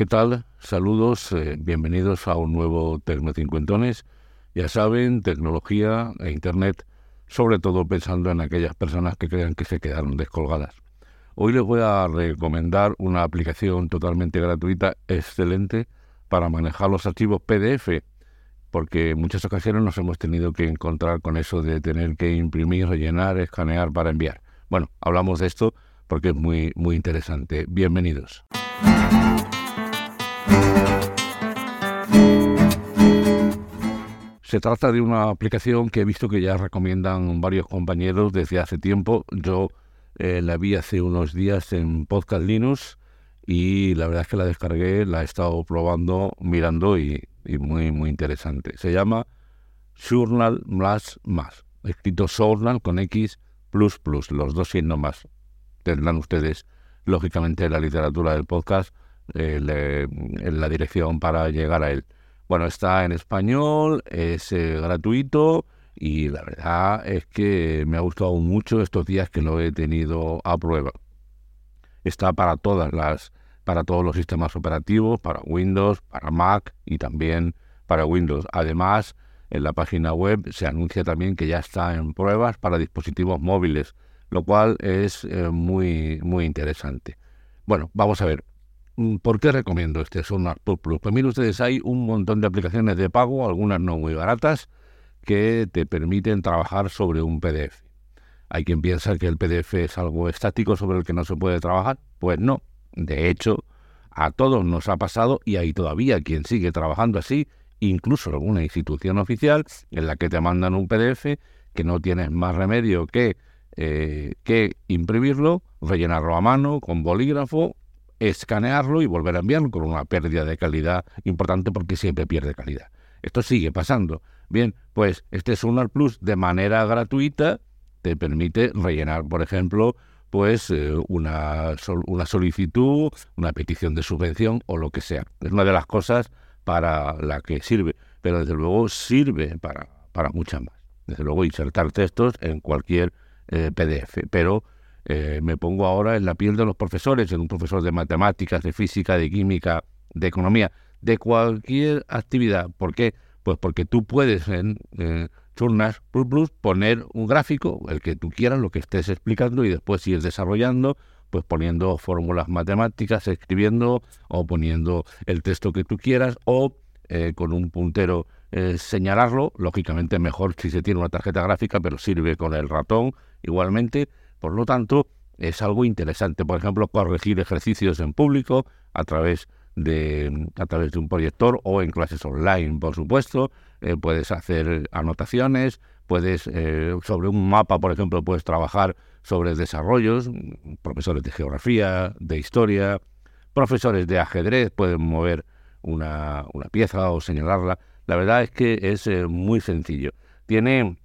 ¿Qué tal? Saludos, eh, bienvenidos a un nuevo Tecnocincuentones. Ya saben, tecnología e Internet, sobre todo pensando en aquellas personas que crean que se quedaron descolgadas. Hoy les voy a recomendar una aplicación totalmente gratuita, excelente, para manejar los archivos PDF, porque en muchas ocasiones nos hemos tenido que encontrar con eso de tener que imprimir, rellenar, escanear para enviar. Bueno, hablamos de esto porque es muy, muy interesante. Bienvenidos. Se trata de una aplicación que he visto que ya recomiendan varios compañeros desde hace tiempo. Yo eh, la vi hace unos días en Podcast Linux y la verdad es que la descargué, la he estado probando, mirando y, muy, muy interesante. Se llama Journal Más Más, escrito Journal con X plus plus, los dos siendo más. Tendrán ustedes, lógicamente, la literatura del podcast eh, en la dirección para llegar a él. Bueno, está en español, es eh, gratuito y la verdad es que me ha gustado mucho estos días que lo he tenido a prueba. Está para todas las, para todos los sistemas operativos, para Windows, para Mac y también para Windows. Además, en la página web se anuncia también que ya está en pruebas para dispositivos móviles, lo cual es eh, muy, muy interesante. Bueno, vamos a ver. Mm, ¿Por qué recomiendo este Sonar Plus? Pues miren ustedes, hay un montón de aplicaciones de pago, algunas no muy baratas, que te permiten trabajar sobre un PDF. Hay quien piensa que el PDF es algo estático sobre el que no se puede trabajar. Pues no. De hecho, a todos nos ha pasado y hay todavía quien sigue trabajando así, incluso alguna institución oficial en la que te mandan un PDF que no tienes más remedio que, eh, que imprimirlo, rellenarlo a mano con bolígrafo escanearlo y volver a enviarlo con una pérdida de calidad importante porque siempre pierde calidad. Esto sigue pasando. Bien, pues este Sonar Plus de manera gratuita te permite rellenar, por ejemplo, pues eh, una, una solicitud, una petición de subvención o lo que sea. Es una de las cosas para la que sirve, pero desde luego sirve para, para muchas más. Desde luego insertar textos en cualquier eh, PDF, pero eh, me pongo ahora en la piel de los profesores, en un profesor de matemáticas, de física, de química, de economía, de cualquier actividad. ¿Por qué? Pues porque tú puedes en eh, Plus Plus poner un gráfico, el que tú quieras, lo que estés explicando, y después ir desarrollando, pues poniendo fórmulas matemáticas, escribiendo o poniendo el texto que tú quieras o eh, con un puntero eh, señalarlo, lógicamente mejor si se tiene una tarjeta gráfica, pero sirve con el ratón igualmente por lo tanto, es algo interesante, por ejemplo, corregir ejercicios en público a través de, a través de un proyector o en clases online, por supuesto. Eh, puedes hacer anotaciones, puedes, eh, sobre un mapa, por ejemplo, puedes trabajar sobre desarrollos, profesores de geografía, de historia, profesores de ajedrez pueden mover una, una pieza o señalarla. La verdad es que es eh, muy sencillo. Tiene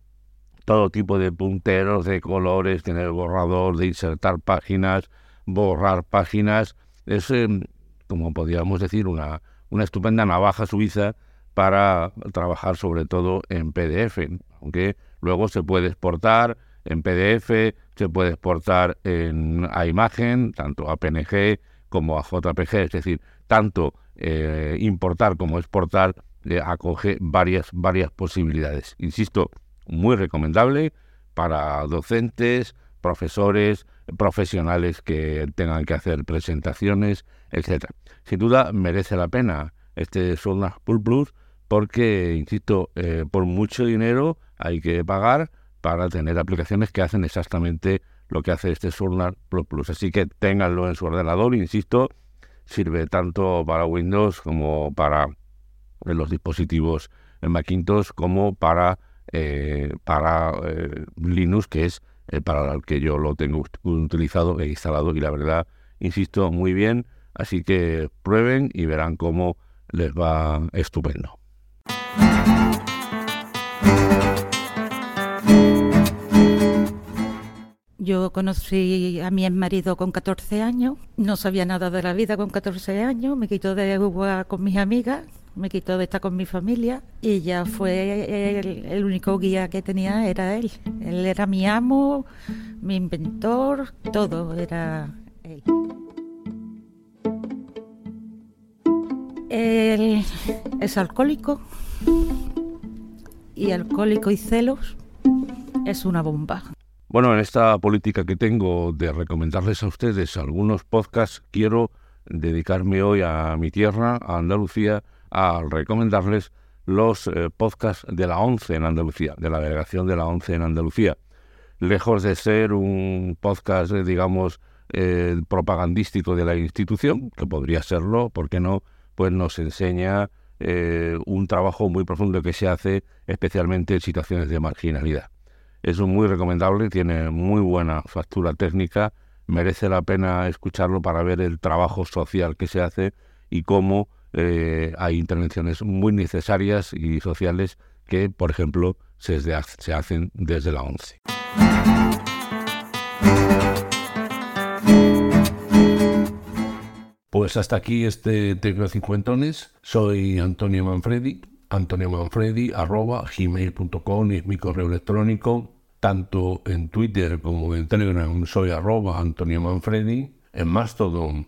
todo tipo de punteros, de colores, tiene el borrador, de insertar páginas, borrar páginas. Es, em, como podríamos decir, una, una estupenda navaja suiza para trabajar sobre todo en PDF, aunque luego se puede exportar en PDF, se puede exportar en, a imagen, tanto a PNG como a JPG, es decir, tanto eh, importar como exportar eh, acoge varias, varias posibilidades. Insisto, muy recomendable para docentes, profesores, profesionales que tengan que hacer presentaciones, etcétera. Sin duda merece la pena este Sonar Plus Plus porque, insisto, eh, por mucho dinero hay que pagar para tener aplicaciones que hacen exactamente lo que hace este Sonar Plus Plus. Así que ténganlo en su ordenador, insisto, sirve tanto para Windows como para los dispositivos en Macintosh como para eh, para eh, Linux, que es eh, para el que yo lo tengo utilizado e instalado y la verdad, insisto, muy bien. Así que prueben y verán cómo les va estupendo. Yo conocí a mi marido con 14 años, no sabía nada de la vida con 14 años, me quitó de agua con mis amigas me quitó de estar con mi familia y ya fue el, único guía que tenía era él. Él era mi amo, mi inventor, todo era él. Él es alcohólico y alcohólico y celos es una bomba. Bueno, en esta política que tengo de recomendarles a ustedes algunos podcasts, quiero dedicarme hoy a mi tierra, a Andalucía, a recomendarles los eh, podcasts de la ONCE en Andalucía, de la delegación de la ONCE en Andalucía. Lejos de ser un podcast, eh, digamos, eh, propagandístico de la institución, que podría serlo, ¿por qué no? Pues nos enseña un trabajo muy profundo que se hace especialmente en situaciones de marginalidad. Es muy recomendable, tiene muy buena factura técnica, merece la pena escucharlo para ver el trabajo social que se hace y cómo eh, hay intervenciones muy necesarias y sociales que, por ejemplo, se, hacen desde la ONCE. Pues hasta aquí este Tecno Cincuentones. Soy Antonio Manfredi. Antonio Manfredi, arroba gmail.com es mi correo electrónico tanto en Twitter como en Telegram soy arroba Antonio Manfredi, en Mastodon